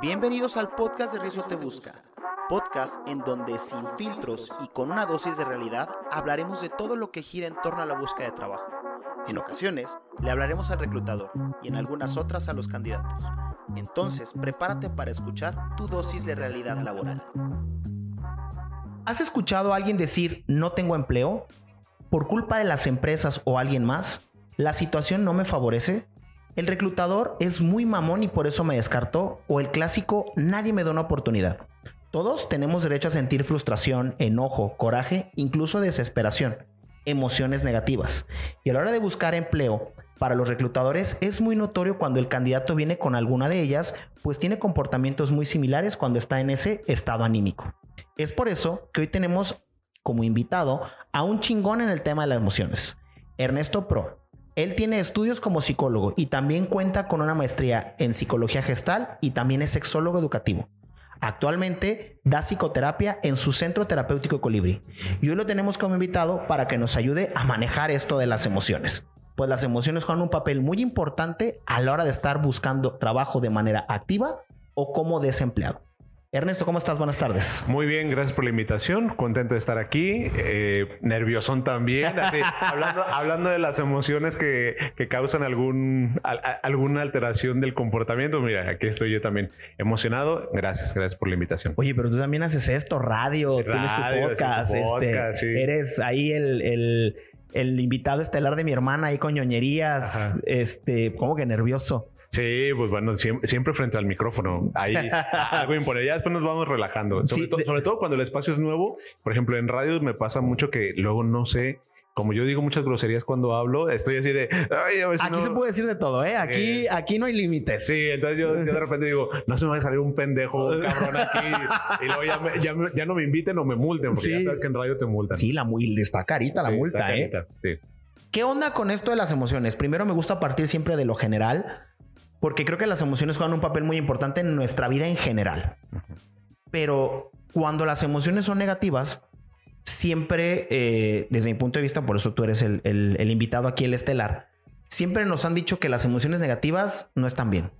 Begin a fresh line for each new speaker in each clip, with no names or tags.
Bienvenidos al podcast de Riesgo Te Busca, podcast en donde sin filtros y con una dosis de realidad hablaremos de todo lo que gira en torno a la búsqueda de trabajo. En ocasiones le hablaremos al reclutador y en algunas otras a los candidatos. Entonces, prepárate para escuchar tu dosis de realidad laboral. ¿Has escuchado a alguien decir no tengo empleo? ¿Por culpa de las empresas o alguien más? ¿La situación no me favorece? El reclutador es muy mamón y por eso me descartó, o el clásico nadie me da una oportunidad. Todos tenemos derecho a sentir frustración, enojo, coraje, incluso desesperación, emociones negativas. Y a la hora de buscar empleo, para los reclutadores es muy notorio cuando el candidato viene con alguna de ellas, pues tiene comportamientos muy similares cuando está en ese estado anímico. Es por eso que hoy tenemos como invitado a un chingón en el tema de las emociones, Ernesto Pro. Él tiene estudios como psicólogo y también cuenta con una maestría en psicología gestal y también es sexólogo educativo. Actualmente da psicoterapia en su centro terapéutico Colibri y hoy lo tenemos como invitado para que nos ayude a manejar esto de las emociones. Pues las emociones juegan un papel muy importante a la hora de estar buscando trabajo de manera activa o como desempleado. Ernesto, ¿cómo estás? Buenas tardes.
Muy bien, gracias por la invitación. Contento de estar aquí. Eh, nerviosón también. hablando, de las emociones que, causan algún, alguna alteración del comportamiento. Mira, aquí estoy yo también emocionado. Gracias, gracias por la invitación.
Oye, pero tú también haces esto, radio, tienes tu podcast. este, Eres ahí el, invitado estelar de mi hermana ahí con ñoñerías. Este, como que nervioso.
Sí, pues bueno, siempre, frente al micrófono. Ahí algo importante. Ya después nos vamos relajando. Sobre, todo cuando el espacio es nuevo. Por ejemplo, en radio me pasa mucho que luego no sé como yo digo muchas groserías cuando hablo, estoy así de.
aquí se puede decir de todo, ¿eh? Aquí, aquí no hay límites.
Sí, entonces yo, de repente digo, no se me va a salir un pendejo cabrón aquí. y luego ya, ya, no me inviten o me multen, porque ya sabes que en radio te multan.
Sí, la multa está carita la multa, ¿eh? Sí. ¿Qué onda con esto de las emociones? Primero me gusta partir siempre de lo general porque creo que las emociones juegan un papel muy importante en nuestra vida en general. Pero cuando las emociones son negativas, siempre, eh, desde mi punto de vista, por eso tú eres el, invitado aquí, el estelar, siempre nos han dicho que las emociones negativas no están bien.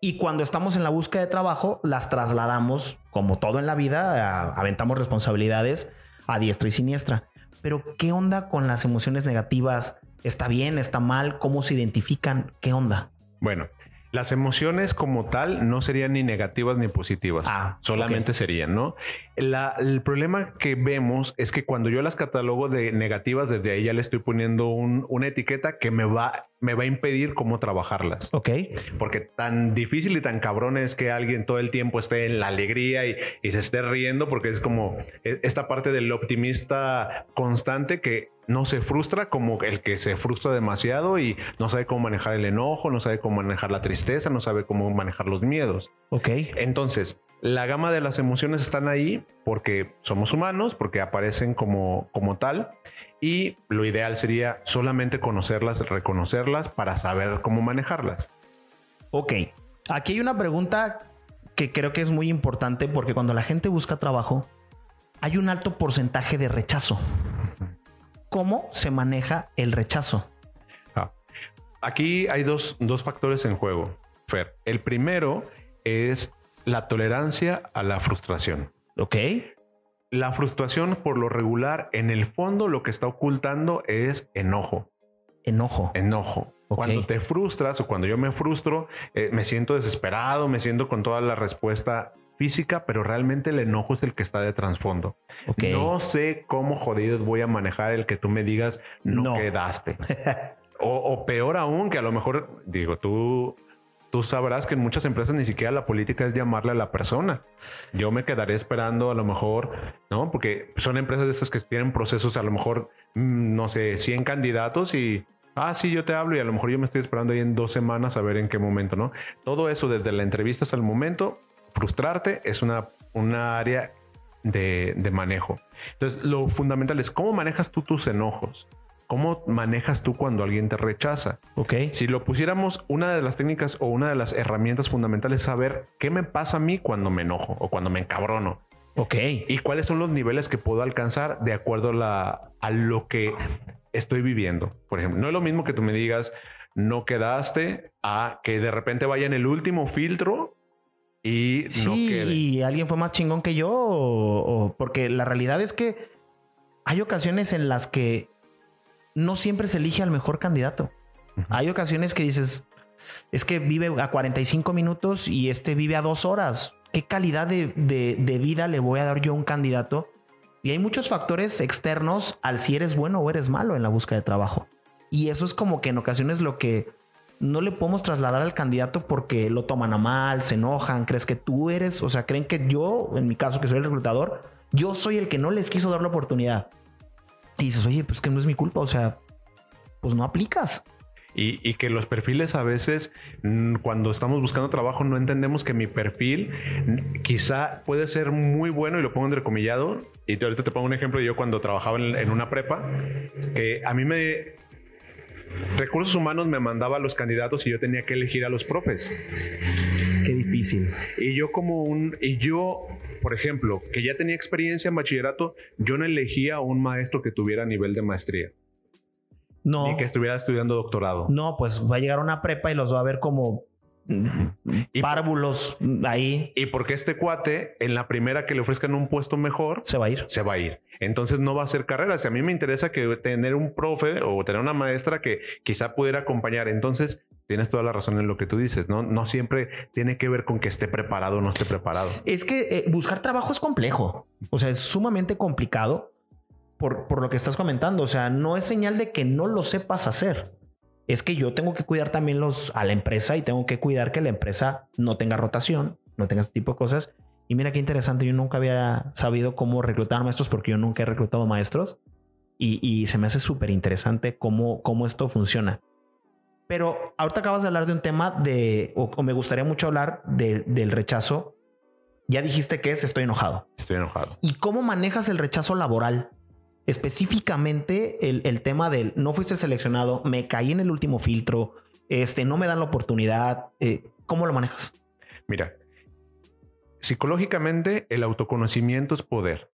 Y cuando estamos en la búsqueda de trabajo, las trasladamos, como todo en la vida, aventamos responsabilidades a diestra y siniestra. Pero, ¿qué onda con las emociones negativas? ¿Está bien? ¿Está mal? ¿Cómo se identifican? ¿Qué onda?
Bueno, las emociones como tal no serían ni negativas ni positivas. Ah, solamente serían, ¿no? el problema que vemos es que cuando yo las catalogo de negativas, desde ahí ya le estoy poniendo una etiqueta que me va, me va a impedir cómo trabajarlas.
Ok.
Porque tan difícil y tan cabrón es que alguien todo el tiempo esté en la alegría y, y se esté riendo, porque es como e, esta parte del optimista constante que no se frustra como el que se frustra demasiado y no sabe cómo manejar el enojo, no sabe cómo manejar la tristeza, no sabe cómo manejar los miedos.
Ok.
Entonces, la gama de las emociones están ahí porque somos humanos, porque aparecen como, como tal y lo ideal sería solamente conocerlas, reconocerlas para saber cómo manejarlas.
Ok. Aquí hay una pregunta que creo que es muy importante porque cuando la gente busca trabajo, hay un alto porcentaje de rechazo cómo se maneja el rechazo.
Ah, aquí hay dos, factores en juego, Fer. El primero es la tolerancia a la frustración.
Ok.
La frustración, por lo regular, en el fondo lo que está ocultando es enojo.
Enojo.
Enojo. Cuando te frustras o cuando yo me frustro, eh, me siento desesperado, me siento con toda la respuesta física, pero realmente el enojo es el que está de trasfondo. No sé cómo jodidos voy a manejar el que tú me digas no, quedaste. o, peor aún, que a lo mejor, digo, tú, tú sabrás que en muchas empresas ni siquiera la política es llamarle a la persona. Yo me quedaré esperando a lo mejor, ¿no? Porque son empresas de estas que tienen procesos a lo mejor, mm, no sé, 100 candidatos y Ah, sí, yo te hablo y a lo mejor yo me estoy esperando ahí en dos semanas a ver en qué momento, ¿no? Todo eso desde la entrevista hasta el momento frustrarte es una, una área de, manejo. Entonces, lo fundamental es cómo manejas tú tus enojos. ¿Cómo manejas tú cuando alguien te rechaza?
Ok.
Si lo pusiéramos, una de las técnicas o una de las herramientas fundamentales es saber qué me pasa a mí cuando me enojo o cuando me encabrono.
Ok.
Y cuáles son los niveles que puedo alcanzar de acuerdo a, la, a lo que estoy viviendo. Por ejemplo, no es lo mismo que tú me digas, no quedaste, a que de repente vaya en el último filtro y no quede.
Alguien fue más chingón que yo, o, porque la realidad es que hay ocasiones en las que no siempre se elige al mejor candidato. Hay ocasiones que dices, es que vive a 45 minutos y este vive a dos horas. ¿Qué calidad de, de, vida le voy a dar yo a un candidato? Y hay muchos factores externos al si eres bueno o eres malo en la búsqueda de trabajo. Y eso es como que en ocasiones lo que no le podemos trasladar al candidato porque lo toman a mal, se enojan, crees que tú eres, o sea, creen que yo, en mi caso que soy el reclutador, yo soy el que no les quiso dar la oportunidad. Y dices, oye, pues que no es mi culpa, o sea, pues no aplicas.
Y, que los perfiles a veces, mm, cuando estamos buscando trabajo, no entendemos que mi perfil mm, quizá puede ser muy bueno y lo pongo entrecomillado. Y ahorita te pongo un ejemplo. Yo cuando trabajaba en, una prepa, que a mí me, Recursos Humanos me mandaba a los candidatos y yo tenía que elegir a los profes.
Qué difícil.
Y yo como un... Y yo, por ejemplo, que ya tenía experiencia en bachillerato, yo no elegía a un maestro que tuviera nivel de maestría.
No.
Ni que estuviera estudiando doctorado.
No, pues va a llegar a una prepa y los va a ver como y párvulos ahí.
Y porque este cuate, en la primera que le ofrezcan un puesto mejor,
se va a ir.
Se va a ir. Entonces no va a hacer carrera. Si a mí me interesa que tener un profe o tener una maestra que quizá pudiera acompañar. Entonces tienes toda la razón en lo que tú dices. No, siempre tiene que ver con que esté preparado o no esté preparado.
Es que eh, buscar trabajo es complejo. O sea, es sumamente complicado por, lo que estás comentando. O sea, no es señal de que no lo sepas hacer. Es que yo tengo que cuidar también los, a la empresa y tengo que cuidar que la empresa no tenga rotación, no tenga este tipo de cosas. Y mira qué interesante, yo nunca había sabido cómo reclutar maestros porque yo nunca he reclutado maestros. Y, se me hace súper interesante cómo, cómo esto funciona. Pero ahorita acabas de hablar de un tema de, o, me gustaría mucho hablar del rechazo. Ya dijiste que es estoy enojado.
Estoy enojado.
¿Y cómo manejas el rechazo laboral? específicamente el, tema del no fuiste seleccionado, me caí en el último filtro, este, no me dan la oportunidad. Eh, ¿Cómo lo manejas?
Mira, psicológicamente el autoconocimiento es poder.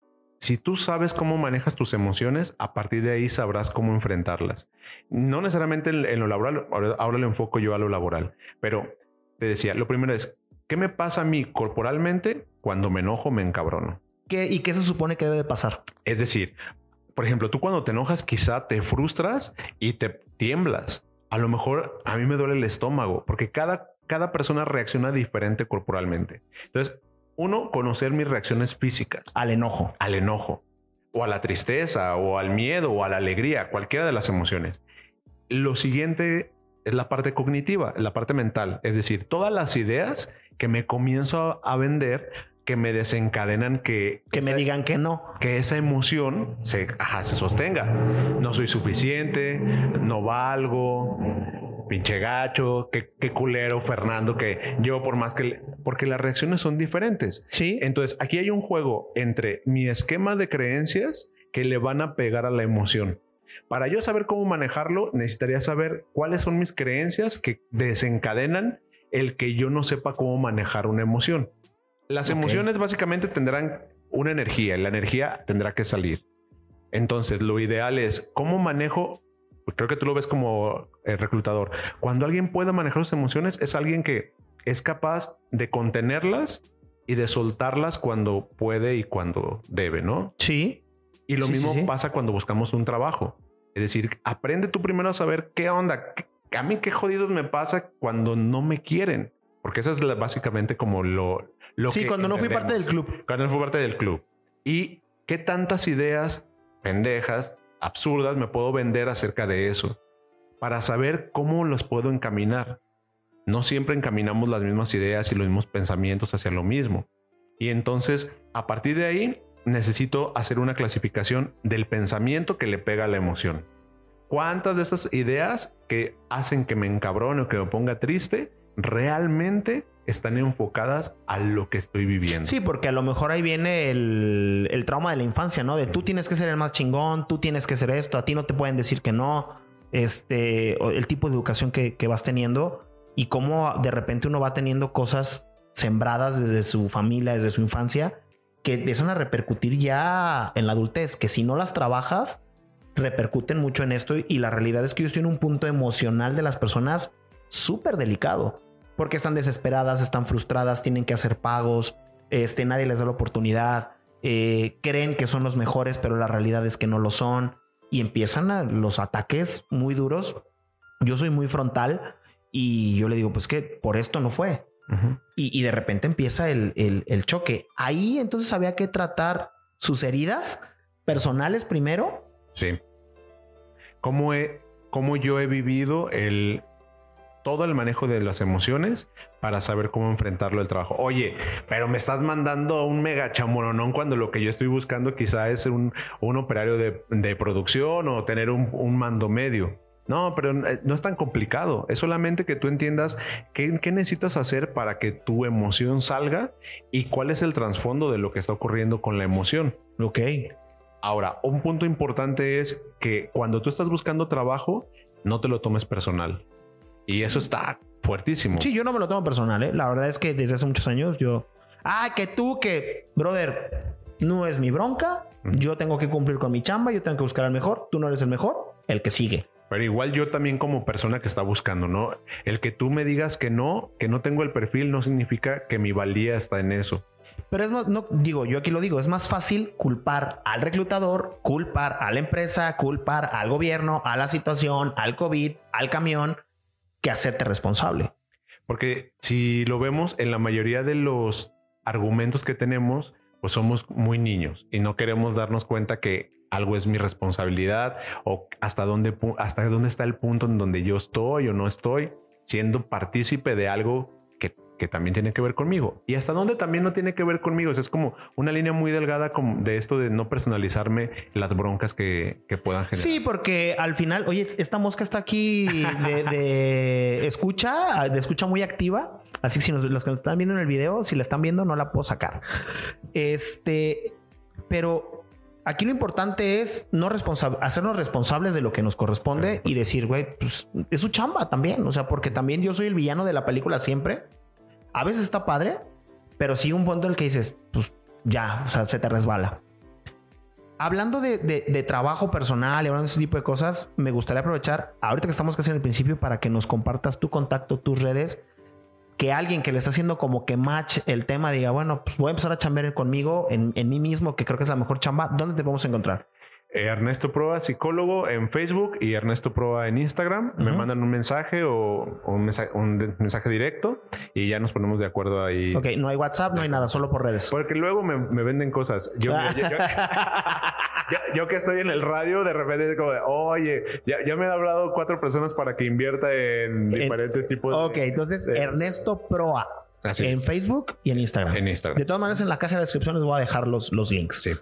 Si tú sabes cómo manejas tus emociones, a partir de ahí sabrás cómo enfrentarlas. No necesariamente en, lo laboral, ahora, lo enfoco yo a lo laboral, pero te decía, lo primero es, ¿qué me pasa a mí corporalmente cuando me enojo, me encabrono?
¿Qué, ¿Y qué se supone que debe de pasar?
Es decir, por ejemplo, tú cuando te enojas quizá te frustras y te tiemblas. A lo mejor a mí me duele el estómago porque cada, cada persona reacciona diferente corporalmente. Entonces, uno, conocer mis reacciones físicas.
Al enojo.
Al enojo. O a la tristeza, o al miedo, o a la alegría, cualquiera de las emociones. Lo siguiente es la parte cognitiva, la parte mental. Es decir, todas las ideas que me comienzo a vender que me desencadenan que...
Que me digan que no.
Que esa emoción se, se sostenga. No soy suficiente, no valgo, pinche gacho, qué, qué, culero Fernando, que yo por más que... Porque las reacciones son diferentes.
Sí.
Entonces, aquí hay un juego entre mi esquema de creencias que le van a pegar a la emoción. Para yo saber cómo manejarlo, necesitaría saber cuáles son mis creencias que desencadenan el que yo no sepa cómo manejar una emoción. Las emociones básicamente tendrán una energía y la energía tendrá que salir. Entonces, lo ideal es cómo manejo. Creo que tú lo ves como el reclutador. Cuando alguien puede manejar sus emociones, es alguien que es capaz de contenerlas y de soltarlas cuando puede y cuando debe, ¿no?
Sí.
Y lo mismo pasa cuando buscamos un trabajo. Es decir, aprende tú primero a saber qué onda, a mí qué jodidos me pasa cuando no me quieren. Porque eso es básicamente como lo,
sí, cuando no fui parte del club.
Cuando no fui parte del club. Y qué tantas ideas pendejas, absurdas, me puedo vender acerca de eso para saber cómo los puedo encaminar. No siempre encaminamos las mismas ideas y los mismos pensamientos hacia lo mismo. Y entonces, a partir de ahí, necesito hacer una clasificación del pensamiento que le pega a la emoción. ¿Cuántas de estas ideas que hacen que me encabrone o que me ponga triste realmente están enfocadas a lo que estoy viviendo.
Sí, porque a lo mejor ahí viene el, trauma de la infancia, ¿no? De tú tienes que ser el más chingón, tú tienes que ser esto, a ti no te pueden decir que no, este, el tipo de educación que, vas teniendo y cómo de repente uno va teniendo cosas sembradas desde su familia, desde su infancia, que empiezan a repercutir ya en la adultez, que si no las trabajas, repercuten mucho en esto y la realidad es que yo estoy en un punto emocional de las personas súper delicado porque están desesperadas, están frustradas, tienen que hacer pagos, este, nadie les da la oportunidad, eh, creen que son los mejores, pero la realidad es que no lo son y empiezan los ataques muy duros. Yo soy muy frontal y yo le digo, pues que por esto no fue. y, de repente empieza el, el, choque. Ahí entonces había que tratar sus heridas personales primero.
Sí. ¿Cómo, he, cómo yo he vivido el, todo el manejo de las emociones para saber cómo enfrentarlo el trabajo. Oye, pero me estás mandando un mega chamoronón cuando lo que yo estoy buscando quizá es un, un operario de, de, producción o tener un, un, mando medio. No, pero eh, no es tan complicado. Es solamente que tú entiendas qué, qué necesitas hacer para que tu emoción salga y cuál es el trasfondo de lo que está ocurriendo con la emoción.
Ok.
Ahora, un punto importante es que cuando tú estás buscando trabajo, no te lo tomes personal. Y eso está fuertísimo.
Sí, yo no me lo tomo personal, ¿eh? La verdad es que desde hace muchos años yo... Ah, que tú, que, brother, no es mi bronca. Yo tengo que cumplir con mi chamba, yo tengo que buscar al mejor. Tú no eres el mejor, el que sigue.
Pero igual yo también como persona que está buscando, ¿no? El que tú me digas que no, que no tengo el perfil, no significa que mi valía está en eso.
Pero es más, no digo, yo aquí lo digo, es más fácil culpar al reclutador, culpar a la empresa, culpar al gobierno, a la situación, al COVID, al camión, que hacerte responsable.
Porque si lo vemos en la mayoría de los argumentos que tenemos, pues somos muy niños y no queremos darnos cuenta que algo es mi responsabilidad o hasta dónde, hasta dónde está el punto en donde yo estoy o no estoy siendo partícipe de algo que también tiene que ver conmigo. Y hasta dónde también no tiene que ver conmigo. es como una línea muy delgada de esto de no personalizarme las broncas que, puedan generar.
Sí, porque al final, oye, esta mosca está aquí de, escucha, de escucha muy activa. Así que si los que nos están viendo en el video, si la están viendo, no la puedo sacar. Este, pero aquí lo importante es no hacernos responsables de lo que nos corresponde y decir, güey, pues es su chamba también. O sea, porque también yo soy el villano de la película siempre a veces está padre, pero sí un punto en el que dices, pues ya, o sea, se te resbala. Hablando de, trabajo personal y hablando de ese tipo de cosas, me gustaría aprovechar, ahorita que estamos casi en el principio, para que nos compartas tu contacto, tus redes, que alguien que le está haciendo como que match el tema diga, bueno, pues voy a empezar a chambear conmigo, en, en mí mismo, que creo que es la mejor chamba, ¿dónde te a encontrar?
Ernesto Proa, psicólogo en Facebook y Ernesto Proa en Instagram. Me mandan un mensaje o, un, mensaje, directo y ya nos ponemos de acuerdo ahí.
Ok, no hay WhatsApp, no hay nada, solo por redes.
Porque luego me, venden cosas. Yo, que estoy en el radio, de repente es como de, oye, ya, me han hablado cuatro personas para que invierta en diferentes tipos
de... Ok, entonces Ernesto Proa. en Facebook y en Instagram.
En Instagram.
De todas maneras, en la caja de descripción les voy a dejar los, los links.
Sí.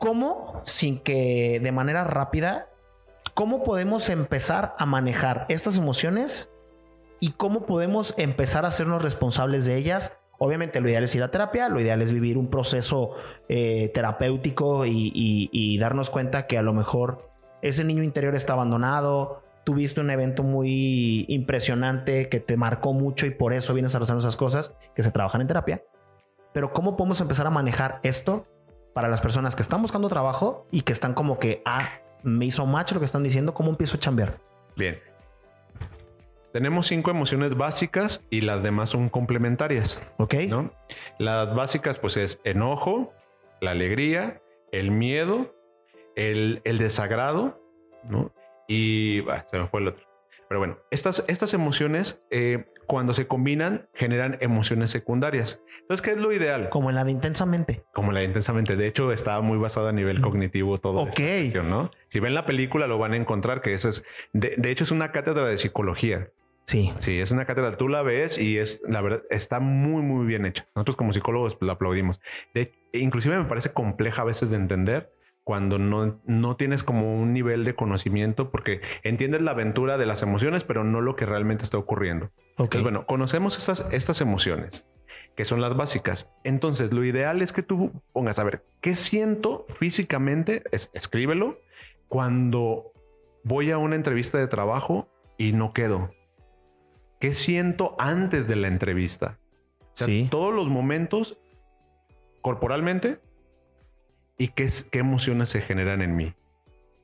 ¿Cómo, sin que de manera rápida, cómo podemos empezar a manejar estas emociones y cómo podemos empezar a hacernos responsables de ellas? Obviamente lo ideal es ir a terapia, lo ideal es vivir un proceso eh, terapéutico y, darnos cuenta que a lo mejor ese niño interior está abandonado, tuviste un evento muy impresionante que te marcó mucho y por eso vienes a hacer esas cosas que se trabajan en terapia. Pero ¿cómo podemos empezar a manejar esto para las personas que están buscando trabajo y que están como que, ah, me hizo macho lo que están diciendo, ¿cómo empiezo a chambear?
Bien. Tenemos cinco emociones básicas y las demás son complementarias.
Ok.
¿no? Las básicas, pues es enojo, la alegría, el miedo, el, desagrado, ¿no? Y se me fue el otro. Pero bueno, estas, estas emociones eh, cuando se combinan generan emociones secundarias. Entonces, ¿qué es lo ideal?
Como en la de intensamente.
Como en la de intensamente. De hecho, está muy basado a nivel mm. cognitivo todo.
Ok.
¿no? Si ven la película lo van a encontrar que eso es, de, hecho, es una cátedra de psicología.
Sí.
Sí, es una cátedra. Tú la ves y es, la verdad, está muy, muy bien hecha. Nosotros como psicólogos la aplaudimos. De, inclusive me parece compleja a veces de entender cuando no, no tienes como un nivel de conocimiento porque entiendes la aventura de las emociones, pero no lo que realmente está ocurriendo. Entonces, bueno, conocemos estas, estas emociones que son las básicas. Entonces, lo ideal es que tú pongas a ver qué siento físicamente, escríbelo cuando voy a una entrevista de trabajo y no quedo. ¿Qué siento antes de la entrevista?
sí.
Todos los momentos corporalmente y qué, qué emociones se generan en mí.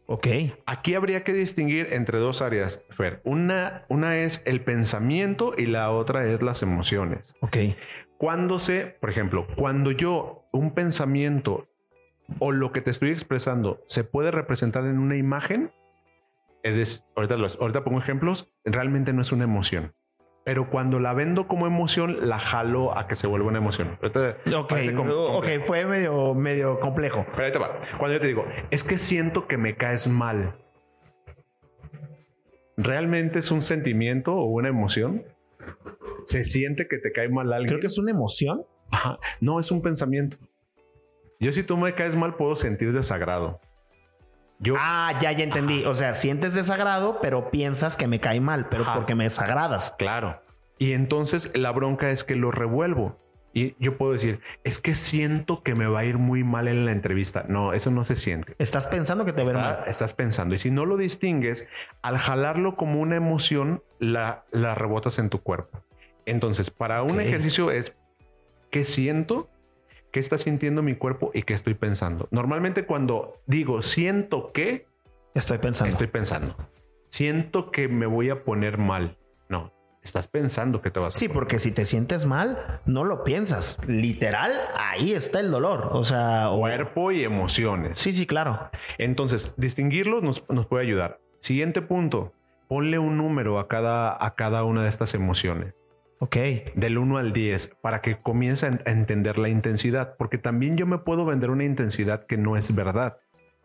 Ok.
Aquí habría que distinguir entre dos áreas, Fer. Una, una es el pensamiento y la otra es las emociones.
Ok.
Cuando se, por ejemplo, cuando yo un pensamiento o lo que te estoy expresando se puede representar en una imagen, es, ahorita, ahorita pongo ejemplos, realmente no es una emoción. Pero cuando la vendo como emoción, la jalo a que se vuelva una emoción.
ok, ok, fue medio, medio complejo.
Pero ahí te va. Cuando yo te digo, es que siento que me caes mal. ¿Realmente es un sentimiento o una emoción? ¿Se siente que te cae mal alguien?
Creo que es una emoción.
Ajá. No, es un pensamiento. Yo si tú me caes mal puedo sentir desagrado.
Yo, ah, ya, ya entendí. O sea, sientes desagrado, pero piensas que me cae mal, pero porque me desagradas.
Claro. Y entonces la bronca es que lo revuelvo. Y yo puedo decir, es que siento que me va a ir muy mal en la entrevista. No, eso no se siente.
Estás pensando que te va a ir mal.
Estás pensando. Y si no lo distingues, al jalarlo como una emoción, la, la rebotas en tu cuerpo. Entonces, para un ejercicio es, ¿qué siento? Qué está sintiendo mi cuerpo y qué estoy pensando. Normalmente cuando digo siento que
estoy pensando,
estoy pensando. Siento que me voy a poner mal. No, estás pensando que te vas a
Sí, porque si te sientes mal, no lo piensas. Literal, ahí está el dolor. O sea,
cuerpo y emociones.
Sí, sí, claro.
Entonces, distinguirlos nos, nos puede ayudar. Siguiente punto, ponle un número a cada, a cada una de estas emociones.
Ok.
Del 1 al 10 para que comience a entender la intensidad, porque también yo me puedo vender una intensidad que no es verdad.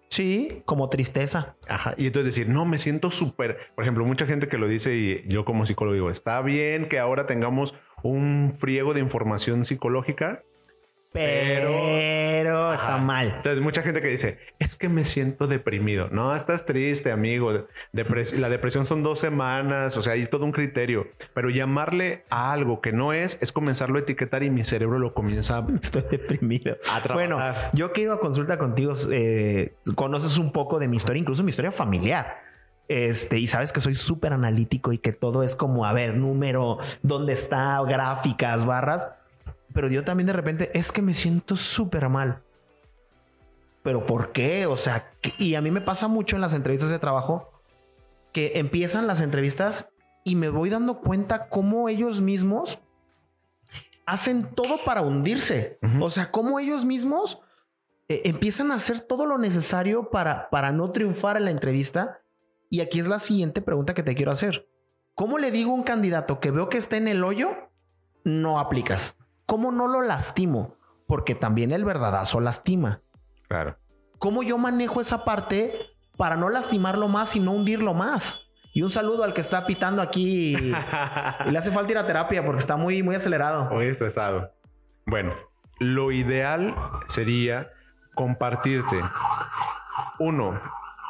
Sí, como tristeza.
Ajá. Y entonces decir, no, me siento súper. Por ejemplo, mucha gente que lo dice y yo como psicólogo digo, está bien que ahora tengamos un friego de información psicológica,
pero, está mal.
Entonces, mucha gente que dice, es que me siento deprimido. No, estás triste, amigo. la depresión son dos semanas, o sea, hay todo un criterio. Pero llamarle a algo que no es, es comenzarlo a etiquetar y mi cerebro lo comienza a...
Estoy deprimido. bueno, yo que iba a consulta contigo, eh, conoces un poco de mi historia, incluso mi historia familiar. Este, y sabes que soy súper analítico y que todo es como, a ver, número, dónde está, gráficas, barras pero yo también de repente es que me siento súper mal. Pero ¿por qué? O sea, y a mí me pasa mucho en las entrevistas de trabajo que empiezan las entrevistas y me voy dando cuenta cómo ellos mismos hacen todo para hundirse. O sea, cómo ellos mismos eh, empiezan a hacer todo lo necesario para, para no triunfar en la entrevista. Y aquí es la siguiente pregunta que te quiero hacer. ¿Cómo le digo a un candidato que veo que está en el hoyo? No aplicas. ¿Cómo no lo lastimo? Porque también el verdadazo lastima.
Claro.
¿Cómo yo manejo esa parte para no lastimarlo más y no hundirlo más? Y un saludo al que está pitando aquí y le hace falta ir a terapia porque está muy, muy acelerado.
Muy estresado. Bueno, lo ideal sería compartirte uno,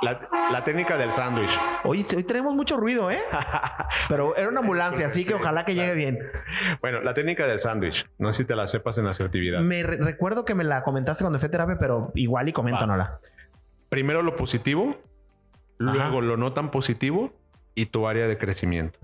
la, técnica del sándwich.
Hoy, hoy tenemos mucho ruido, ¿eh? Pero era una ambulancia, así que ojalá que llegue bien.
Bueno, la técnica del sándwich. No sé si te la sepas en asertividad.
Me recuerdo que me la comentaste cuando fui a terapia, pero igual y coméntanosla.
Primero lo positivo, luego lo no tan positivo y tu área de crecimiento.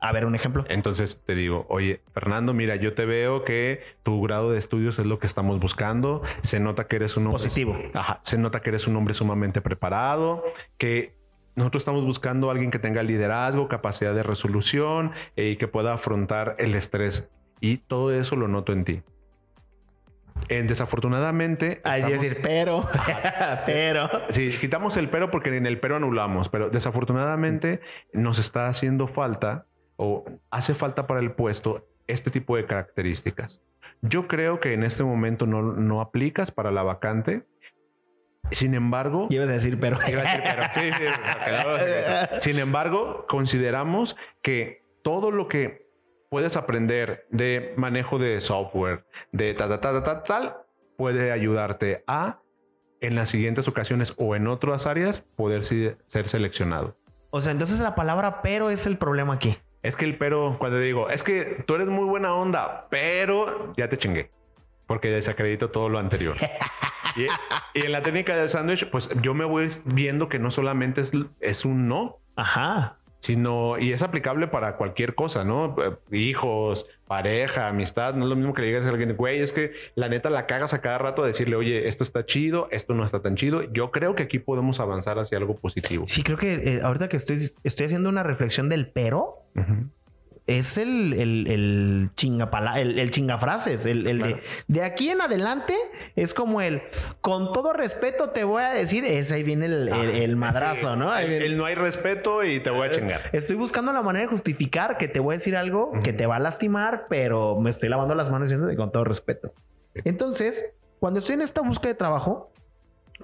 A ver, un ejemplo.
Entonces te digo, oye, Fernando, mira, yo te veo que tu grado de estudios es lo que estamos buscando. Se nota que eres un hombre
positivo.
Ajá, se nota que eres un hombre sumamente preparado, que nosotros estamos buscando a alguien que tenga liderazgo, capacidad de resolución eh, y que pueda afrontar el estrés. Y todo eso lo noto en ti. En, desafortunadamente.
Hay que decir, pero, pero.
Sí, quitamos el pero porque en el pero anulamos, pero desafortunadamente nos está haciendo falta o hace falta para el puesto este tipo de características. Yo creo que en este momento no, no aplicas para la vacante. Sin embargo,
iba a decir pero.
Sin embargo, consideramos que todo lo que puedes aprender de manejo de software, de tal, tal, tal, tal, puede ayudarte a en las siguientes ocasiones o en otras áreas poder ser seleccionado.
O sea, entonces la palabra pero es el problema aquí.
Es que el pero, cuando digo, es que tú eres muy buena onda, pero ya te chingué. Porque desacredito todo lo anterior. y, en la técnica del sándwich, pues yo me voy viendo que no solamente es, es un no.
Ajá.
sino, y es aplicable para cualquier cosa, ¿no? Eh, hijos, pareja, amistad, no es lo mismo que le digas a alguien, güey, es que la neta la cagas a cada rato a decirle, oye, esto está chido, esto no está tan chido. Yo creo que aquí podemos avanzar hacia algo positivo.
Sí, creo que eh, ahorita que estoy, estoy haciendo una reflexión del pero, es el, el, el chingapala, el, el chingafrases. El, el de, aquí en adelante es como el con todo respeto te voy a decir, ese ahí viene el, el madrazo, ¿no?
el, no hay respeto y te voy a chingar.
Estoy buscando la manera de justificar que te voy a decir algo que te va a lastimar, pero me estoy lavando las manos diciendo con todo respeto. Entonces, cuando estoy en esta búsqueda de trabajo,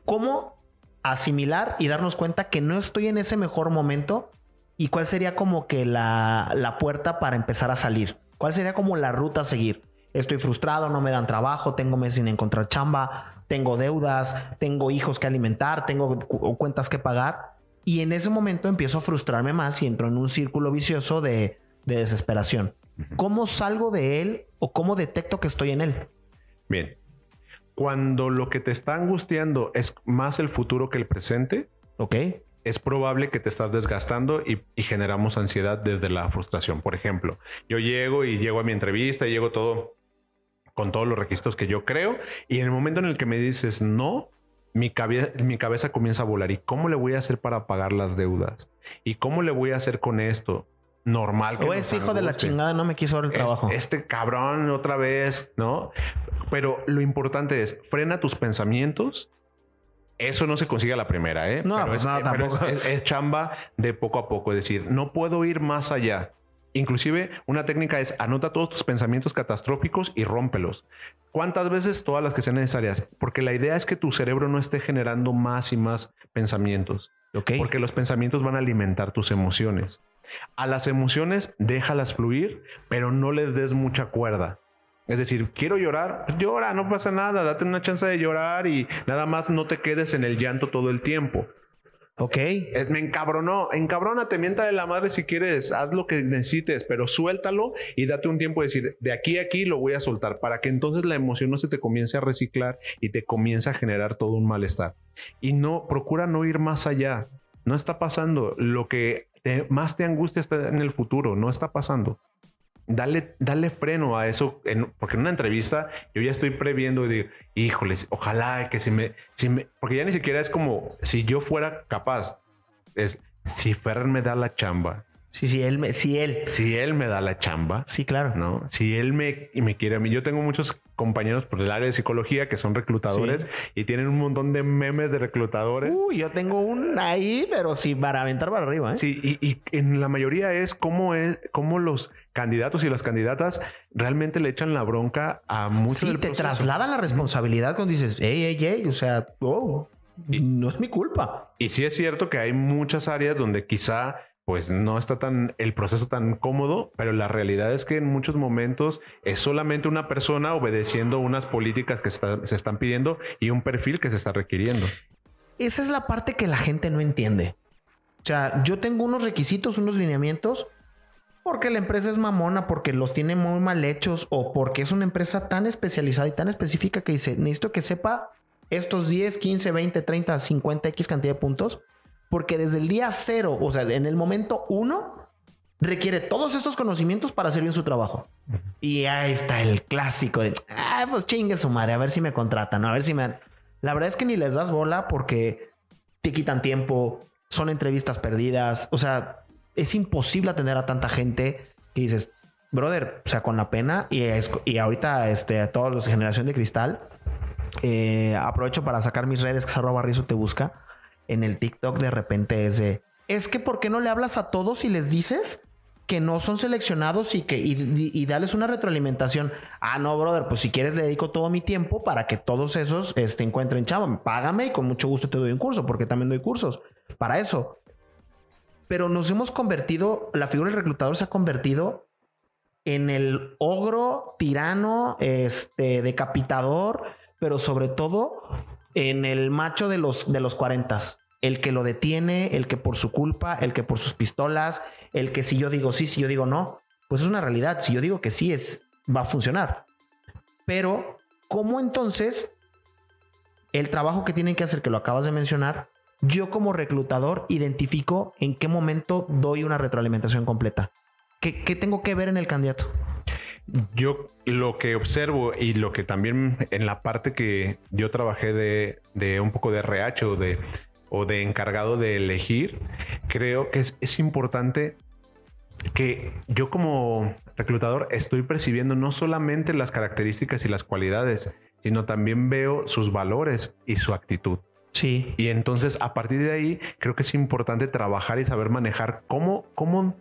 ¿cómo asimilar y darnos cuenta que no estoy en ese mejor momento ¿Y cuál sería como que la, puerta para empezar a salir? ¿Cuál sería como la ruta a seguir? Estoy frustrado, no me dan trabajo, tengo meses sin encontrar chamba, tengo deudas, tengo hijos que alimentar, tengo cuentas que pagar. Y en ese momento empiezo a frustrarme más y entro en un círculo vicioso de, de desesperación. ¿Cómo salgo de él o cómo detecto que estoy en él?
Bien. Cuando lo que te está angustiando es más el futuro que el presente,
ok
es probable que te estás desgastando y, generamos ansiedad desde la frustración. Por ejemplo, yo llego y llego a mi entrevista y llego todo con todos los requisitos que yo creo y en el momento en el que me dices no, mi, mi cabeza comienza a volar. ¿Y cómo le voy a hacer para pagar las deudas? ¿Y cómo le voy a hacer con esto? Normal
que... O este hijo de la chingada no me quiso dar el trabajo.
este cabrón otra vez, ¿no? Pero lo importante es, frena tus pensamientos eso no se consigue a la primera, ¿eh?
No,
pues
es,
Es, chamba de poco a poco. Es decir, no puedo ir más allá. Inclusive una técnica es anota todos tus pensamientos catastróficos y rómpelos. ¿Cuántas veces? Todas las que sean necesarias. Porque la idea es que tu cerebro no esté generando más y más pensamientos. Porque los pensamientos van a alimentar tus emociones. A las emociones déjalas fluir, pero no les des mucha cuerda. Es decir, quiero llorar, llora, no pasa nada, date una chance de llorar y nada más no te quedes en el llanto todo el tiempo.
Ok.
me encabronó, encabrónate, miéntale la madre si quieres, haz lo que necesites, pero suéltalo y date un tiempo de decir, de aquí a aquí lo voy a soltar, para que entonces la emoción no se te comience a reciclar y te comience a generar todo un malestar. Y no, procura no ir más allá. No está pasando. Lo que más te angustia está en el futuro, no está pasando dale, dale freno a eso, porque en una entrevista yo ya estoy previendo y digo, híjoles, ojalá que si me, si me, porque ya ni siquiera es como si yo fuera capaz, es si Ferrer me da la chamba.
Sí, sí, él me, si él.
Si él me da la chamba.
Sí, claro.
¿No? Si él me, me quiere a mí. Yo tengo muchos compañeros por el área de psicología que son reclutadores y tienen un montón de memes de reclutadores.
Uy, yo tengo un ahí, pero sí, para aventar para arriba. ¿eh?
Sí, y, en la mayoría es cómo es, cómo los candidatos y las candidatas realmente le echan la bronca a muchos.
Sí, te trasladan la responsabilidad cuando dices, hey, hey, hey, o sea, oh, no es mi culpa.
Y sí es cierto que hay muchas áreas donde quizá pues no está tan el proceso tan cómodo, pero la realidad es que en muchos momentos es solamente una persona obedeciendo unas políticas que se están pidiendo y un perfil que se está requiriendo.
Esa es la parte que la gente no entiende. O sea, yo tengo unos requisitos, unos lineamientos, porque la empresa es mamona, porque los tiene muy mal hechos o porque es una empresa tan especializada y tan específica que dice, necesito que sepa estos 10, 15, 20, 30, 50 X cantidad de puntos porque desde el día cero, o sea, en el momento uno, requiere todos estos conocimientos para hacer bien su trabajo. Y ahí está el clásico de, ah, pues chingue su madre, a ver si me contratan, a ver si me... La verdad es que ni les das bola porque te quitan tiempo, son entrevistas perdidas, o sea, es imposible atender a tanta gente que dices, brother, o sea, con la pena y, y ahorita este, a todos los de generación de cristal, eh, aprovecho para sacar mis redes que es arroba te busca en el TikTok de repente es de, es que ¿por qué no le hablas a todos y les dices que no son seleccionados y que y, dales una retroalimentación? Ah, no, brother, pues si quieres le dedico todo mi tiempo para que todos esos este, encuentren chava, págame y con mucho gusto te doy un curso, porque también doy cursos para eso. Pero nos hemos convertido, la figura del reclutador se ha convertido en el ogro, tirano, este, decapitador, pero sobre todo en el macho de los, de los 40 el que lo detiene, el que por su culpa, el que por sus pistolas, el que si yo digo sí, si yo digo no, pues es una realidad. Si yo digo que sí, es, va a funcionar. Pero, ¿cómo entonces el trabajo que tienen que hacer, que lo acabas de mencionar, yo como reclutador identifico en qué momento doy una retroalimentación completa? ¿Qué, tengo que ver en el candidato?
Yo lo que observo y lo que también en la parte que yo trabajé de, un poco de RH de, o de encargado de elegir, creo que es, es importante que yo como reclutador estoy percibiendo no solamente las características y las cualidades, sino también veo sus valores y su actitud.
Sí.
Y entonces a partir de ahí creo que es importante trabajar y saber manejar cómo, cómo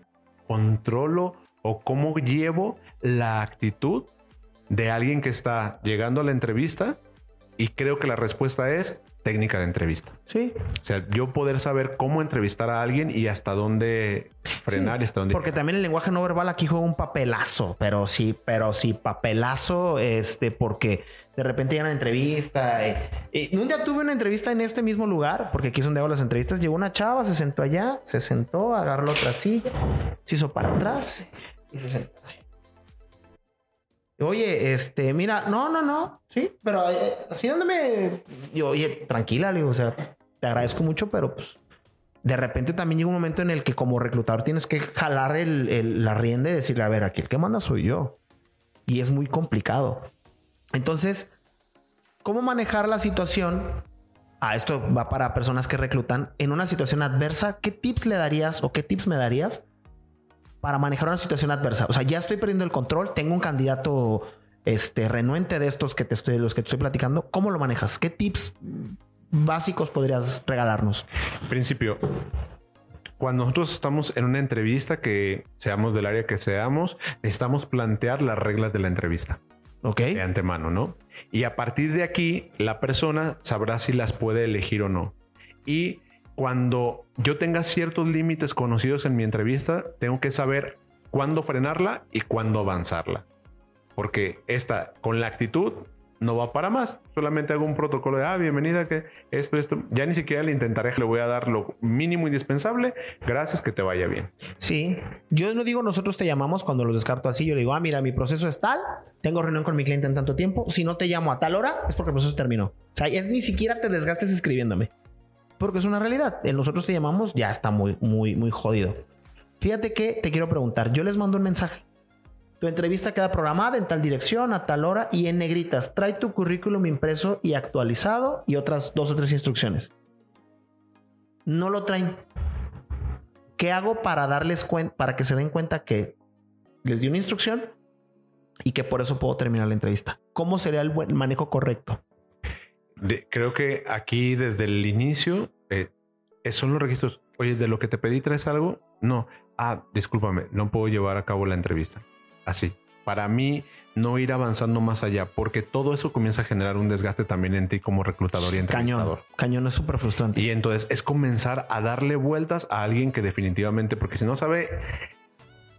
controlo o cómo llevo la actitud de alguien que está llegando a la entrevista y creo que la respuesta es técnica de entrevista.
Sí.
O sea, yo poder saber cómo entrevistar a alguien y hasta dónde frenar y hasta dónde.
Porque también el lenguaje no verbal aquí juega un papelazo, pero sí, pero sí, papelazo, este, porque de repente llega una entrevista. Y, y, un día tuve una entrevista en este mismo lugar, porque aquí es donde hago las entrevistas. Llegó una chava, se sentó allá, se sentó, agarró la otra silla, se hizo para atrás y se sentó así. Oye, este, mira, no, no, no, sí, pero eh, así donde me. Yo, oye, tranquila, digo, o sea, te agradezco mucho, pero pues de repente también llega un momento en el que como reclutador tienes que jalar el, la rienda y decirle, a ver, aquí el que manda soy yo. Y es muy complicado. Entonces, ¿cómo manejar la situación? Ah, esto va para personas que reclutan en una situación adversa. ¿Qué tips le darías o qué tips me darías para manejar una situación adversa. O sea, ya estoy perdiendo el control, tengo un candidato este, renuente de estos que te estoy, los que te estoy platicando. ¿Cómo lo manejas? ¿Qué tips básicos podrías regalarnos?
Principio. Cuando nosotros estamos en una entrevista, que seamos del área que seamos, necesitamos plantear las reglas de la entrevista.
Ok.
De antemano, ¿no? Y a partir de aquí, la persona sabrá si las puede elegir o no. Y cuando yo tenga ciertos límites conocidos en mi entrevista, tengo que saber cuándo frenarla y cuándo avanzarla. Porque esta, con la actitud, no va para más. Solamente hago un protocolo de, ah, bienvenida, que esto, esto. Ya ni siquiera le intentaré, le voy a dar lo mínimo indispensable. Gracias, que te vaya bien.
Sí, yo no digo nosotros te llamamos cuando los descarto así. Yo le digo, ah, mira, mi proceso es tal, tengo reunión con mi cliente en tanto tiempo. Si no te llamo a tal hora, es porque el proceso terminó. O sea, es ni siquiera te desgastes escribiéndome porque es una realidad. Nosotros te llamamos, ya está muy, muy, muy jodido. Fíjate que te quiero preguntar, yo les mando un mensaje. Tu entrevista queda programada en tal dirección, a tal hora y en negritas. Trae tu currículum impreso y actualizado y otras dos o tres instrucciones. No lo traen. ¿Qué hago para darles cuenta, para que se den cuenta que les di una instrucción y que por eso puedo terminar la entrevista? ¿Cómo sería el buen manejo correcto?
Creo que aquí desde el inicio eh, son los registros. Oye, de lo que te pedí, ¿traes algo? No. Ah, discúlpame, no puedo llevar a cabo la entrevista. Así. Para mí, no ir avanzando más allá, porque todo eso comienza a generar un desgaste también en ti como reclutador y entrevistador.
Cañón, cañón es súper frustrante.
Y entonces es comenzar a darle vueltas a alguien que definitivamente, porque si no sabe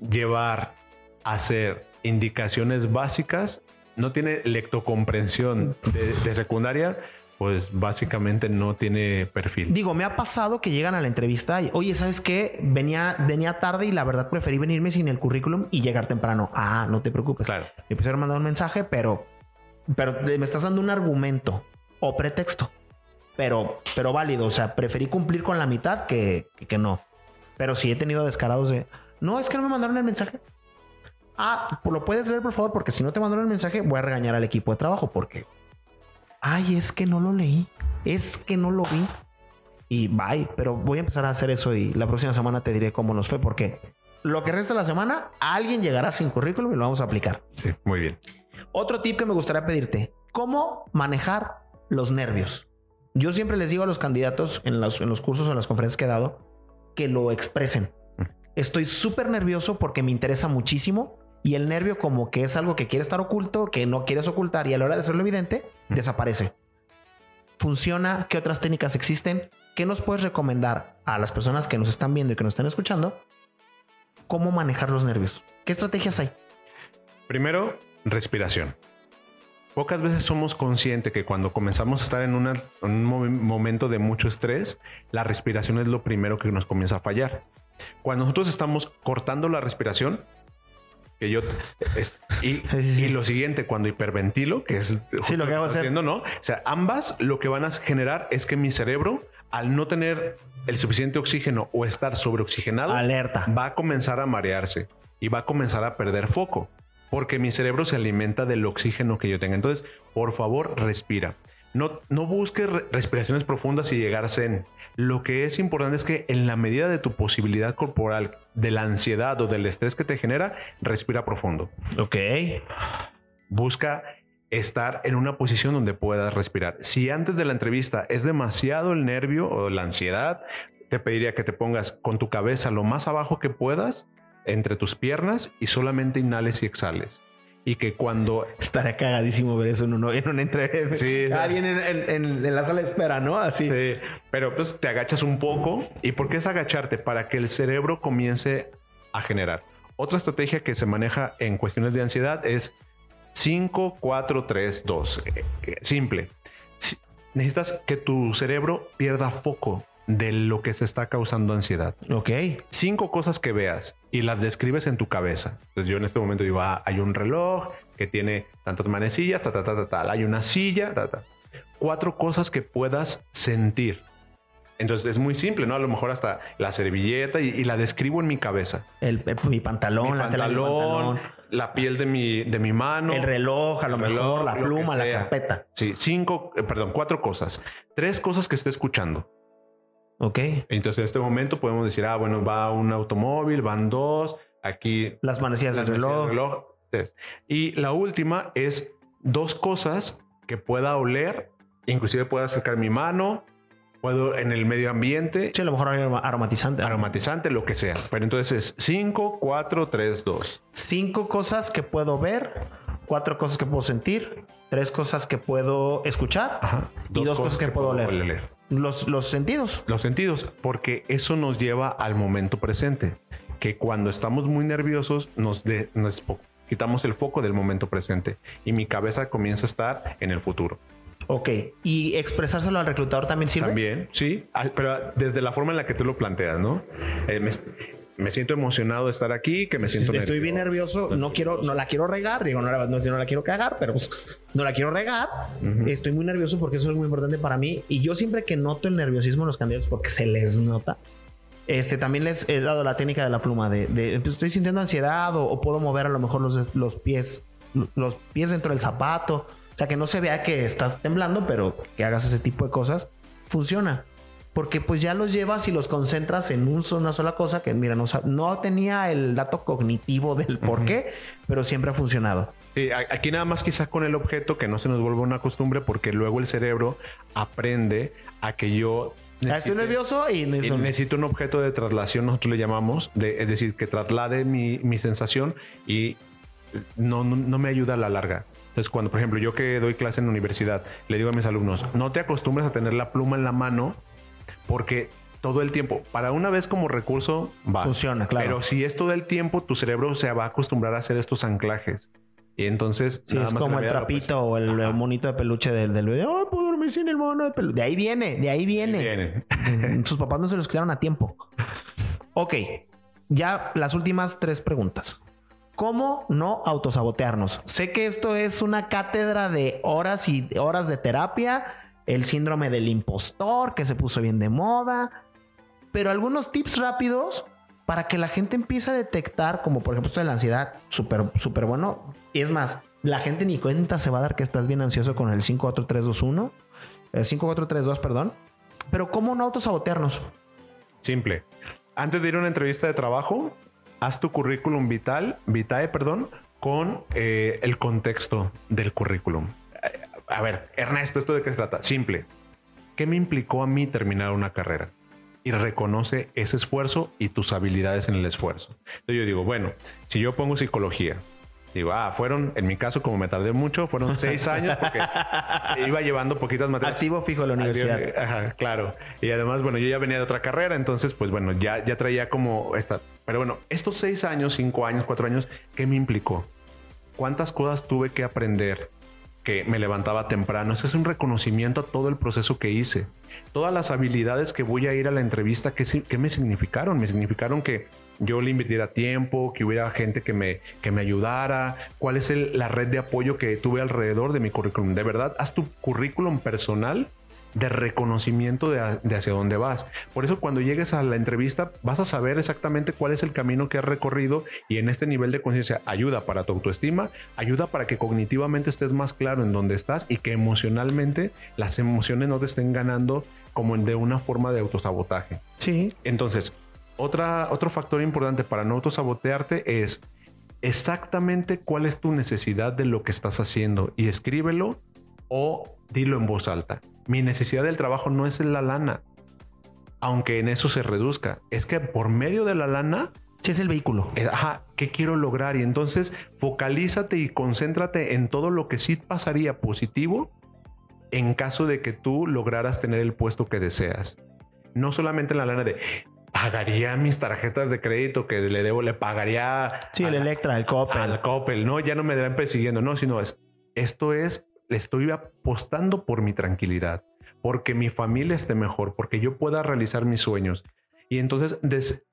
llevar, hacer indicaciones básicas, no tiene lectocomprensión de, secundaria, pues básicamente no tiene perfil.
Digo, me ha pasado que llegan a la entrevista y, oye, ¿sabes qué? Venía, venía tarde y la verdad preferí venirme sin el currículum y llegar temprano. Ah, no te preocupes.
Claro.
Me pusieron a mandar un mensaje, pero, pero me estás dando un argumento o pretexto, pero, pero válido. O sea, preferí cumplir con la mitad que, que, que no. Pero sí he tenido descarados de, no, es que no me mandaron el mensaje. Ah, lo puedes leer por favor, porque si no te mandaron el mensaje, voy a regañar al equipo de trabajo porque, ay, es que no lo leí, es que no lo vi. Y bye, pero voy a empezar a hacer eso y la próxima semana te diré cómo nos fue, porque lo que resta de la semana, alguien llegará sin currículum y lo vamos a aplicar.
Sí, muy bien.
Otro tip que me gustaría pedirte, ¿cómo manejar los nervios? Yo siempre les digo a los candidatos en los, en los cursos o en las conferencias que he dado que lo expresen. Mm. Estoy súper nervioso porque me interesa muchísimo y el nervio como que es algo que quiere estar oculto, que no quieres ocultar y a la hora de hacerlo evidente, desaparece. ¿Funciona? ¿Qué otras técnicas existen? ¿Qué nos puedes recomendar a las personas que nos están viendo y que nos están escuchando? ¿Cómo manejar los nervios? ¿Qué estrategias hay?
Primero, respiración. Pocas veces somos conscientes que cuando comenzamos a estar en, en, un momento de mucho estrés, la respiración es lo primero que nos comienza a fallar. Cuando nosotros estamos cortando la respiración, que yo y, lo siguiente cuando hiperventilo que es
sí, lo que hago haciendo
no o sea ambas lo que van a generar es que mi cerebro al no tener el suficiente oxígeno o estar sobreoxigenado,
alerta,
va a comenzar a marearse y va a comenzar a perder foco porque mi cerebro se alimenta del oxígeno que yo tenga. Entonces, por favor, respira. No, no busques respiraciones profundas y llegar zen. Lo que es importante es que en la medida de tu posibilidad corporal, de la ansiedad o del estrés que te genera, respira profundo.
Ok.
Busca estar en una posición donde puedas respirar. Si antes de la entrevista es demasiado el nervio o la ansiedad, te pediría que te pongas con tu cabeza lo más abajo que puedas entre tus piernas y solamente inhales y exhales y que cuando
estaría cagadísimo ver eso en, uno, en una entrevista.
Sí,
alguien en, la sala de espera, ¿no? Así.
Sí, pero pues te agachas un poco. ¿Y por qué es agacharte? Para que el cerebro comience a generar. Otra estrategia que se maneja en cuestiones de ansiedad es 5, 4, 3, 2. Simple. Necesitas que tu cerebro pierda foco de lo que se está causando ansiedad.
Ok.
Cinco cosas que veas y las describes en tu cabeza. Entonces yo en este momento digo, ah, hay un reloj que tiene tantas manecillas, ta, ta, ta, ta, ta. hay una silla, ta, ta. Cuatro cosas que puedas sentir. Entonces es muy simple, ¿no? A lo mejor hasta la servilleta y, la describo en mi cabeza.
El, mi pantalón,
la pantalón, la piel de mi, de mi mano.
El reloj, a lo mejor, la pluma, la carpeta.
Sí, cinco, eh, perdón, cuatro cosas. Tres cosas que esté escuchando.
Ok.
Entonces en este momento podemos decir, ah, bueno, va un automóvil, van dos, aquí...
Las manecillas del reloj.
Y la última es dos cosas que pueda oler, inclusive pueda acercar mi mano, puedo en el medio ambiente.
Sí, a lo mejor aromatizante.
Aromatizante, lo que sea. Pero entonces es 5, 4, 3, 2.
Cinco cosas que puedo ver, cuatro cosas que puedo sentir, tres cosas que puedo escuchar y dos cosas, que, puedo, oler. Los, los sentidos.
Los sentidos, porque eso nos lleva al momento presente. Que cuando estamos muy nerviosos nos, de, nos quitamos el foco del momento presente y mi cabeza comienza a estar en el futuro.
Ok. ¿Y expresárselo al reclutador también sirve?
También, sí. Pero desde la forma en la que tú lo planteas, ¿no? Eh, me siento emocionado de estar aquí, que me siento
Estoy bien nervioso, no quiero, no la quiero regar, digo, no, no, no la quiero cagar, pero pues, no la quiero regar. Estoy muy nervioso porque eso es muy importante para mí. Y yo siempre que noto el nerviosismo en los candidatos, porque se les nota, este, también les he dado la técnica de la pluma, de, pues, estoy sintiendo ansiedad o, puedo mover a lo mejor los, los pies, los pies dentro del zapato. O sea, que no se vea que estás temblando, pero que hagas ese tipo de cosas. Funciona porque pues ya los llevas y los concentras en una sola cosa que, mira, no, tenía el dato cognitivo del por qué, pero siempre ha funcionado.
Sí, aquí nada más quizás con el objeto que no se nos vuelva una costumbre porque luego el cerebro aprende a que yo
Estoy nervioso y
necesito... un objeto de traslación, nosotros le llamamos, de, es decir, que traslade mi, sensación y no, no, me ayuda a la larga. Entonces, cuando, por ejemplo, yo que doy clase en la universidad, le digo a mis alumnos, no te acostumbres a tener la pluma en la mano porque todo el tiempo, para una vez como recurso, va.
Funciona, claro.
Pero si es todo el tiempo, tu cerebro se va a acostumbrar a hacer estos anclajes. Y entonces.
Sí, es como el trapito o el monito de peluche del, del bebé. puedo dormir sin el mono de peluche. De ahí viene, de ahí viene. Sus papás no se los quedaron a tiempo. Ok, ya las últimas tres preguntas. ¿Cómo no autosabotearnos? Sé que esto es una cátedra de horas y horas de terapia el síndrome del impostor que se puso bien de moda, pero algunos tips rápidos para que la gente empiece a detectar, como por ejemplo esto de la ansiedad, súper, súper bueno. Y es más, la gente ni cuenta se va a dar que estás bien ansioso con el 54321, el 5432, perdón. Pero ¿cómo no autosabotearnos?
Simple. Antes de ir a una entrevista de trabajo, haz tu currículum vital, vitae, perdón, con eh, el contexto del currículum a ver, Ernesto, ¿esto de qué se trata? Simple. ¿Qué me implicó a mí terminar una carrera? Y reconoce ese esfuerzo y tus habilidades en el esfuerzo. Entonces yo digo, bueno, si yo pongo psicología, digo, ah, fueron, en mi caso, como me tardé mucho, fueron seis años porque iba llevando poquitas materias.
Activo fijo en la universidad.
Ajá, claro. Y además, bueno, yo ya venía de otra carrera, entonces, pues bueno, ya, ya traía como esta. Pero bueno, estos seis años, cinco años, cuatro años, ¿qué me implicó? ¿Cuántas cosas tuve que aprender? Que me levantaba temprano. Ese es un reconocimiento a todo el proceso que hice. Todas las habilidades que voy a ir a la entrevista, ¿qué, me significaron? Me significaron que yo le invirtiera tiempo, que hubiera gente que me, que me ayudara, cuál es la red de apoyo que tuve alrededor de mi currículum. De verdad, haz tu currículum personal de reconocimiento de, hacia dónde vas. Por eso cuando llegues a la entrevista vas a saber exactamente cuál es el camino que has recorrido y en este nivel de conciencia ayuda para tu autoestima, ayuda para que cognitivamente estés más claro en dónde estás y que emocionalmente las emociones no te estén ganando como de una forma de autosabotaje.
Sí.
Entonces, otra, otro factor importante para no autosabotearte es exactamente cuál es tu necesidad de lo que estás haciendo y escríbelo o dilo en voz alta. Mi necesidad del trabajo no es la lana, aunque en eso se reduzca. Es que por medio de la lana...
Sí, es el vehículo.
Eh, ajá, ¿qué quiero lograr? Y entonces focalízate y concéntrate en todo lo que sí pasaría positivo en caso de que tú lograras tener el puesto que deseas. No solamente en la lana de pagaría mis tarjetas de crédito que le debo, le pagaría.
Sí, el Electra, el Coppel.
Al Coppel, no, ya no me darán persiguiendo, no, sino es esto es, le estoy apostando por mi tranquilidad, porque mi familia esté mejor, porque yo pueda realizar mis sueños. Y entonces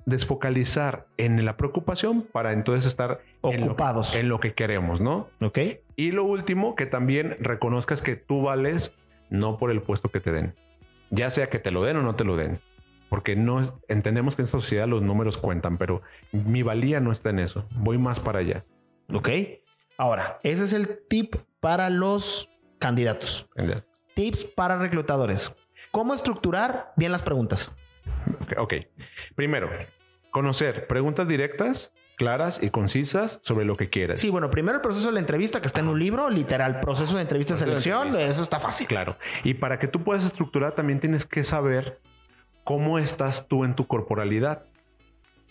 desfocalizar en la preocupación para entonces estar
ocupados
en lo, que queremos, ¿no?
Ok.
Y lo último, que también reconozcas que tú vales no por el puesto que te den, ya sea que te lo den o no te lo den porque no entendemos que en esta sociedad los números cuentan, pero mi valía no está en eso. Voy más para allá.
Ok. Ahora, ese es el tip para los candidatos. Tips para reclutadores. ¿Cómo estructurar bien las preguntas?
ok. Primero, conocer preguntas directas, claras y concisas sobre lo que quieres.
Sí, bueno, primero el proceso de la entrevista que está en un libro, literal, proceso de entrevista de selección, eso está fácil.
Claro. Y para que tú puedas estructurar también tienes que saber cómo estás tú en tu corporalidad.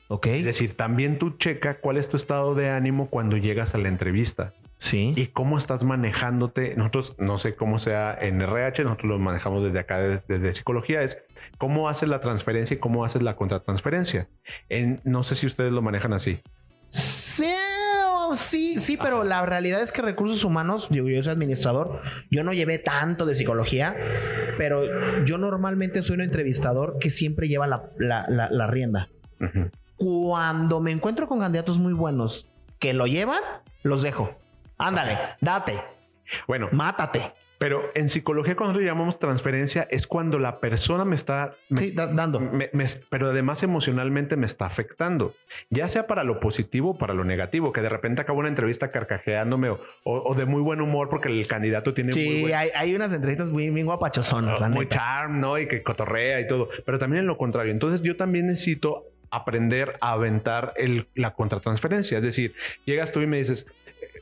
Ok.
Es decir, también tú checa cuál es tu estado de ánimo cuando llegas a la entrevista.
Sí.
Y cómo estás manejándote. Nosotros, no sé cómo sea en RH, nosotros lo manejamos desde acá, desde, psicología, es cómo haces la transferencia y cómo haces la contratransferencia. En, no sé si ustedes lo manejan así.
Sí, sí, sí, pero la realidad es que recursos humanos, yo, yo soy administrador, yo no llevé tanto de psicología, pero yo normalmente soy un entrevistador que siempre lleva la, rienda. Cuando me encuentro con candidatos muy buenos que lo llevan, los dejo. Ándale, date.
Bueno,
mátate.
Pero en psicología, cuando nosotros llamamos transferencia, es cuando la persona me está
dando,
pero además emocionalmente me está afectando, ya sea para lo positivo o para lo negativo, que de repente acabo una entrevista carcajeándome o, de muy buen humor porque el candidato tiene.
Sí, muy hay, unas entrevistas muy, muy guapachosonas,
muy charm, no? Y que cotorrea y todo, pero también en lo contrario. Entonces, yo también necesito aprender a aventar el, la contratransferencia. Es decir, llegas tú y me dices,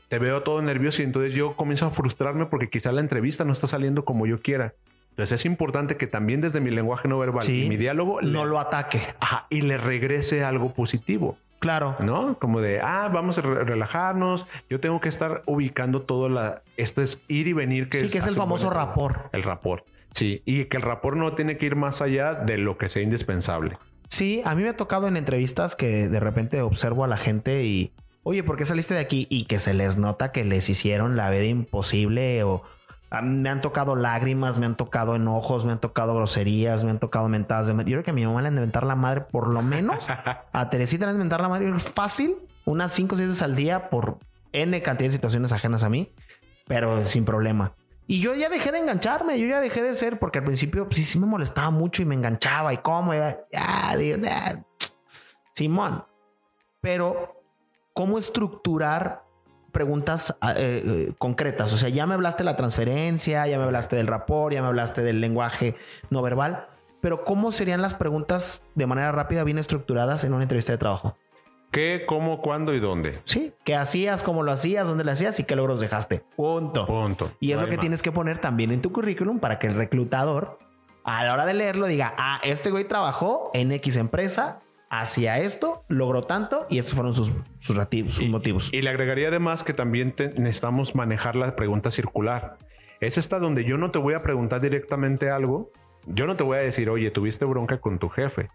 te veo todo nervioso y entonces yo comienzo a frustrarme porque quizá la entrevista no está saliendo como yo quiera. Entonces es importante que también desde mi lenguaje no verbal y mi diálogo
no lo ataque
y le regrese algo positivo.
Claro.
¿No? Como de, ah, vamos a relajarnos. Yo tengo que estar ubicando todo la. Esto es ir y venir.
Que sí, que es el famoso rapor.
El rapor. Sí. Y que el rapor no tiene que ir más allá de lo que sea indispensable.
Sí, a mí me ha tocado en entrevistas que de repente observo a la gente y oye, ¿por qué saliste de aquí? Y que se les nota que les hicieron la vida imposible o ah, me han tocado lágrimas, me han tocado enojos, me han tocado groserías, me han tocado mentadas de madre. Yo creo que a mi mamá le han de mentar la madre por lo menos. a Teresita le han de mentar la madre fácil, unas 5 o 6 veces al día por N cantidad de situaciones ajenas a mí, pero sin problema. Y yo ya dejé de engancharme, yo ya dejé de ser, porque al principio sí, sí me molestaba mucho y me enganchaba y cómo, ya, digo, Simón. Pero cómo estructurar preguntas ah, eh, eh, concretas. O sea, ya me hablaste de la transferencia, ya me hablaste del rapport, ya me hablaste del lenguaje no verbal, pero ¿cómo serían las preguntas de manera rápida, bien estructuradas en una entrevista de trabajo?
¿Qué, cómo, cuándo y dónde?
Sí, qué hacías, cómo lo hacías, dónde lo hacías y qué logros dejaste. Punto.
Punto.
Y es lo que tienes que poner también en tu currículum para que el reclutador a la hora de leerlo diga, ah, este güey trabajó en X empresa hacia esto, logró tanto y estos fueron sus, sus, motivos.
Y le agregaría además que también necesitamos manejar la pregunta circular. Es esta donde yo no te voy a preguntar directamente algo. Yo no te voy a decir, oye, tuviste bronca con tu jefe,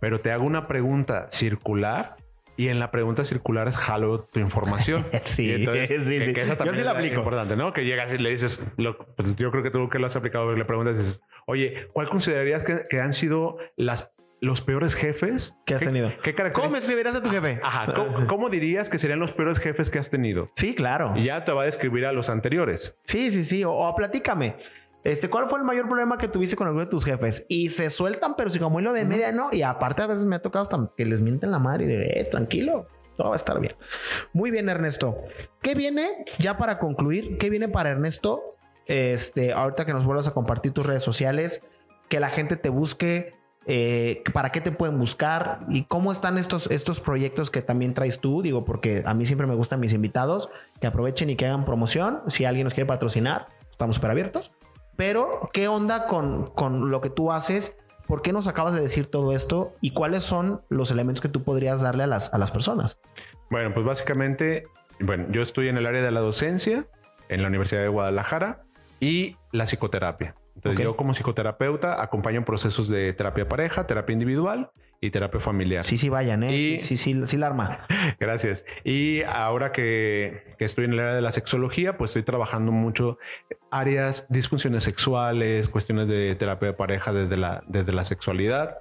pero te hago una pregunta circular y en la pregunta circular es jalo tu información.
sí, sí, sí.
yo sí la aplico. importante, ¿no? Que llegas y le dices, pues yo creo que tú que lo has aplicado, le preguntas, dices, oye, ¿cuál considerarías que, que han sido las los peores jefes
que has tenido.
¿Qué
¿Cómo me escribirás a tu jefe?
Ajá. ¿Cómo, dirías que serían los peores jefes que has tenido?
Sí, claro.
Y ya te va a describir a los anteriores.
Sí, sí, sí. O, platícame. Este, ¿cuál fue el mayor problema que tuviste con alguno de tus jefes? Y se sueltan, pero si como hilo de media, no. Y aparte, a veces me ha tocado hasta que les mienten la madre y de, eh, tranquilo, todo va a estar bien. Muy bien, Ernesto. ¿Qué viene ya para concluir? ¿Qué viene para Ernesto? Este, ahorita que nos vuelvas a compartir tus redes sociales, que la gente te busque, eh, para qué te pueden buscar y cómo están estos, estos proyectos que también traes tú. Digo, porque a mí siempre me gustan mis invitados que aprovechen y que hagan promoción. Si alguien nos quiere patrocinar, estamos súper abiertos. Pero, ¿qué onda con, con lo que tú haces? ¿Por qué nos acabas de decir todo esto? ¿Y cuáles son los elementos que tú podrías darle a las, a las personas?
Bueno, pues básicamente, bueno, yo estoy en el área de la docencia en la Universidad de Guadalajara y la psicoterapia. Entonces yo como psicoterapeuta acompaño procesos de terapia pareja, terapia individual y terapia familiar.
Sí, sí, vayan, ¿eh? Y, sí, sí, sí, la arma.
Gracias. Y ahora que, que, estoy en el área de la sexología, pues estoy trabajando mucho áreas, disfunciones sexuales, cuestiones de terapia de pareja desde la, desde la sexualidad.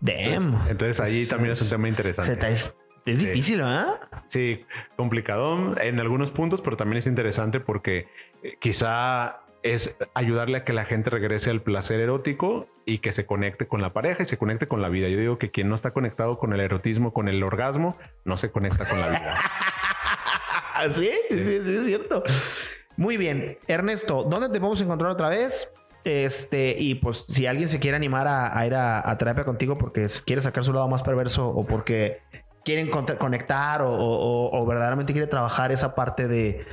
Damn.
Entonces, allí también es un tema interesante.
Es, es difícil, ¿ah?
Sí, complicado en algunos puntos, pero también es interesante porque eh, quizá es ayudarle a que la gente regrese al placer erótico y que se conecte con la pareja y se conecte con la vida. Yo digo que quien no está conectado con el erotismo, con el orgasmo, no se conecta con la vida.
¿Sí? sí, sí, es cierto. Muy bien. Ernesto, ¿dónde te podemos encontrar otra vez? Este, y pues si alguien se quiere animar a, ir a, terapia contigo porque quiere sacar su lado más perverso o porque quieren conectar o, verdaderamente quiere trabajar esa parte de,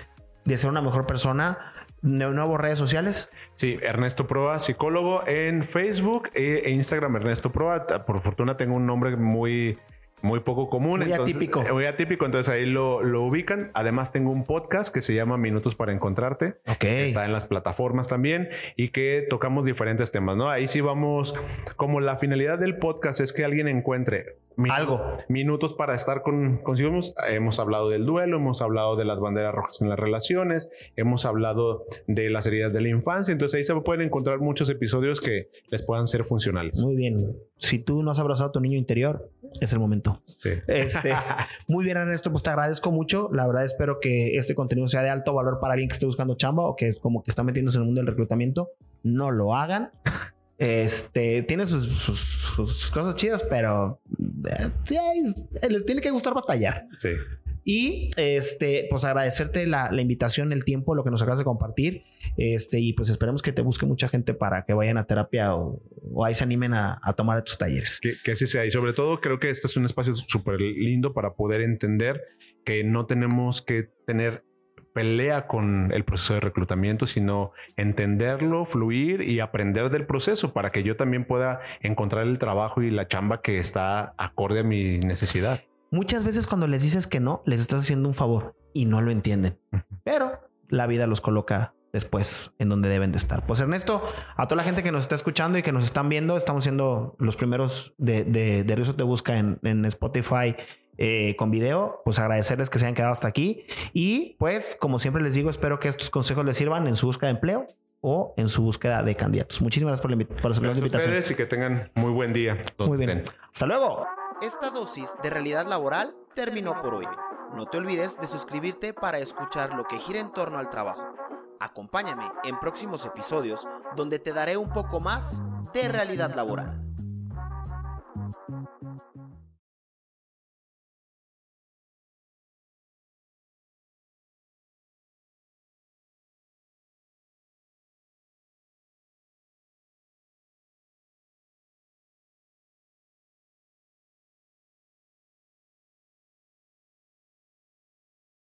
de ser una mejor persona, nuevos redes sociales?
Sí, Ernesto Proa, psicólogo en Facebook e Instagram, Ernesto Proa. Por fortuna tengo un nombre muy muy poco común.
Muy atípico.
Muy atípico, entonces ahí lo, lo, ubican. Además tengo un podcast que se llama Minutos para Encontrarte.
Ok.
Está en las plataformas también y que tocamos diferentes temas, ¿no? Ahí sí vamos, como la finalidad del podcast es que alguien encuentre
algo.
Minutos para estar con, consigo. Hemos, hablado del duelo, hemos hablado de las banderas rojas en las relaciones, hemos hablado de las heridas de la infancia. Entonces ahí se pueden encontrar muchos episodios que les puedan ser funcionales.
Muy bien. Si tú no has abrazado a tu niño interior, es el momento.
Sí.
Este, muy bien, Ernesto. Pues te agradezco mucho. La verdad, espero que este contenido sea de alto valor para alguien que esté buscando chamba o que es como que está metiéndose en el mundo del reclutamiento. No lo hagan. Este tiene sus, cosas chidas, pero eh, sí, les tiene que gustar batallar.
Sí.
Y este, pues agradecerte la, invitación, el tiempo, lo que nos acabas de compartir. Este, y pues esperemos que te busque mucha gente para que vayan a terapia o, ahí se animen a, tomar tus talleres.
Que, que, así sea. Y sobre todo, creo que este es un espacio súper lindo para poder entender que no tenemos que tener pelea con el proceso de reclutamiento, sino entenderlo, fluir y aprender del proceso para que yo también pueda encontrar el trabajo y la chamba que está acorde a mi necesidad.
Muchas veces cuando les dices que no, les estás haciendo un favor y no lo entienden, pero la vida los coloca después en donde deben de estar. Pues Ernesto, a toda la gente que nos está escuchando y que nos están viendo, estamos siendo los primeros de, de, de Te Busca en, en Spotify eh, con video, pues agradecerles que se hayan quedado hasta aquí. Y pues, como siempre les digo, espero que estos consejos les sirvan en su búsqueda de empleo o en su búsqueda de candidatos. Muchísimas gracias por la,
por invitación. A y que tengan muy buen día.
Muy bien. Hasta luego.
Esta dosis de realidad laboral terminó por hoy. No te olvides de suscribirte para escuchar lo que gira en torno al trabajo. Acompáñame en próximos episodios donde te daré un poco más de realidad laboral.